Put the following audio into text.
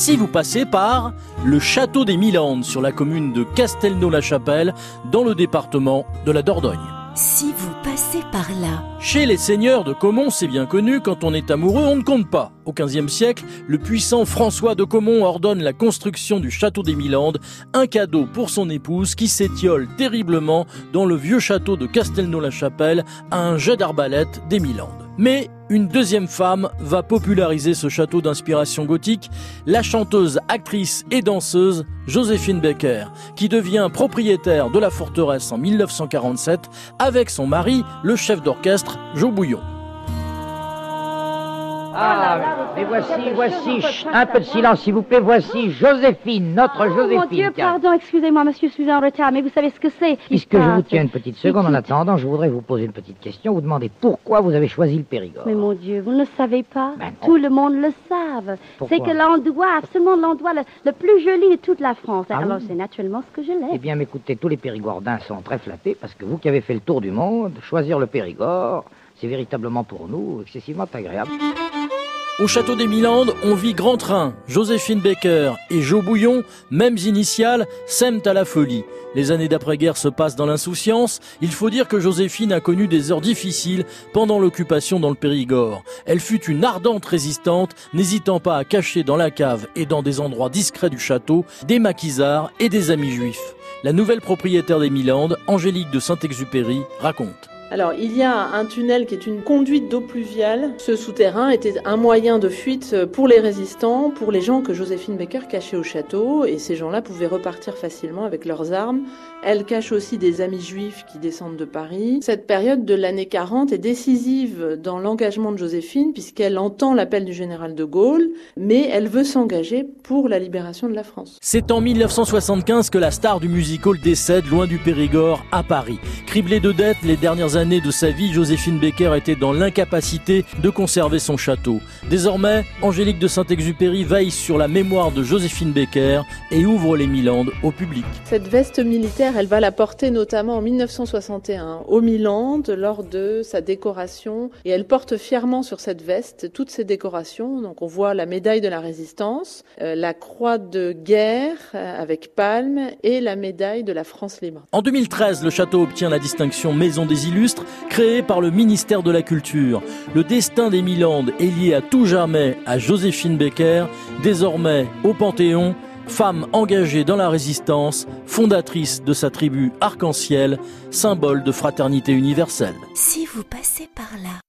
si vous passez par le château des Milandes sur la commune de Castelnau-la-Chapelle dans le département de la Dordogne. Si vous passez par là. Chez les seigneurs de Caumont, c'est bien connu, quand on est amoureux, on ne compte pas. Au XVe siècle, le puissant François de Caumont ordonne la construction du château des Milandes, un cadeau pour son épouse qui s'étiole terriblement dans le vieux château de Castelnau-la-Chapelle à un jet d'arbalète des Milandes. Mais une deuxième femme va populariser ce château d'inspiration gothique, la chanteuse, actrice et danseuse Joséphine Becker, qui devient propriétaire de la forteresse en 1947 avec son mari, le chef d'orchestre Joe Bouillon. Ah, mais voici, voici, chut, un peu de silence s'il vous plaît, voici Joséphine, notre Oh, Joséphine. mon Dieu, pardon, excusez-moi, monsieur, je suis en retard, mais vous savez ce que c'est Puisque je vous tiens une petite seconde en attendant, je voudrais vous poser une petite question, vous demander pourquoi vous avez choisi le Périgord. Mais mon Dieu, vous ne le savez pas? Ben. Tout le monde le savent. C'est que l'endroit, absolument l'endroit le, le plus joli de toute la France. Ah Alors oui c'est naturellement ce que je Eh l'ai. bien, m'écoutez, tous les Périgordins sont très flattés parce que vous qui avez fait le tour du monde, choisir le Périgord, c'est véritablement pour nous excessivement agréable. Au château des Milandes, on vit grand train. Joséphine Baker et Joe Bouillon, mêmes initiales, s'aiment à la folie. Les années d'après-guerre se passent dans l'insouciance. Il faut dire que Joséphine a connu des heures difficiles pendant l'occupation dans le Périgord. Elle fut une ardente résistante, n'hésitant pas à cacher dans la cave et dans des endroits discrets du château des maquisards et des amis juifs. La nouvelle propriétaire des Milandes, Angélique de Saint-Exupéry, raconte. Alors, il y a un tunnel qui est une conduite d'eau pluviale. Ce souterrain était un moyen de fuite pour les résistants, pour les gens que Joséphine Baker cachait au château, et ces gens-là pouvaient repartir facilement avec leurs armes. Elle cache aussi des amis juifs qui descendent de Paris. Cette période de l'année 40 est décisive dans l'engagement de Joséphine, puisqu'elle entend l'appel du général de Gaulle, mais elle veut s'engager pour la libération de la France. C'est en 1975 que la star du musical décède loin du Périgord, à Paris. Criblée de dettes les dernières années de sa vie, Joséphine Baker était dans l'incapacité de conserver son château. Désormais, Angélique de Saint-Exupéry veille sur la mémoire de Joséphine Baker et ouvre les Milandes au public. Cette veste militaire, elle va la porter notamment en 1961 au Milan lors de sa décoration et elle porte fièrement sur cette veste toutes ses décorations. Donc on voit la médaille de la résistance, euh, la croix de guerre euh, avec palme et la médaille de la France libre. En 2013, le château obtient la distinction Maison des Créée par le ministère de la Culture. Le destin des Milandes est lié à tout jamais à Joséphine Baker, désormais au Panthéon, femme engagée dans la résistance, fondatrice de sa tribu Arc-en-Ciel, symbole de fraternité universelle. Si vous passez par là.